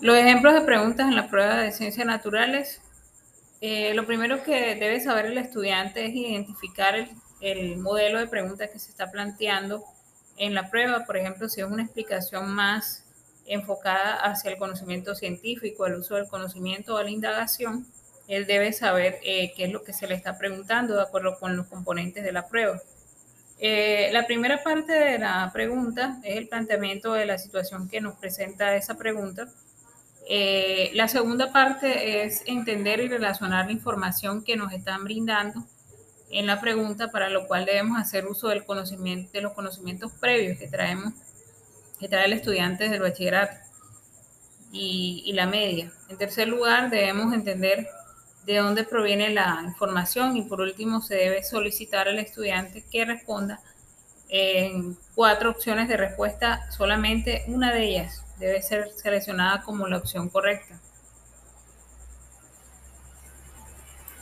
Los ejemplos de preguntas en la prueba de ciencias naturales. Eh, lo primero que debe saber el estudiante es identificar el, el modelo de preguntas que se está planteando en la prueba. Por ejemplo, si es una explicación más enfocada hacia el conocimiento científico, el uso del conocimiento o la indagación, él debe saber eh, qué es lo que se le está preguntando de acuerdo con los componentes de la prueba. Eh, la primera parte de la pregunta es el planteamiento de la situación que nos presenta esa pregunta. Eh, la segunda parte es entender y relacionar la información que nos están brindando en la pregunta, para lo cual debemos hacer uso del conocimiento, de los conocimientos previos que traemos, que trae el estudiante del bachillerato y, y la media. En tercer lugar, debemos entender de dónde proviene la información y por último se debe solicitar al estudiante que responda en cuatro opciones de respuesta, solamente una de ellas debe ser seleccionada como la opción correcta.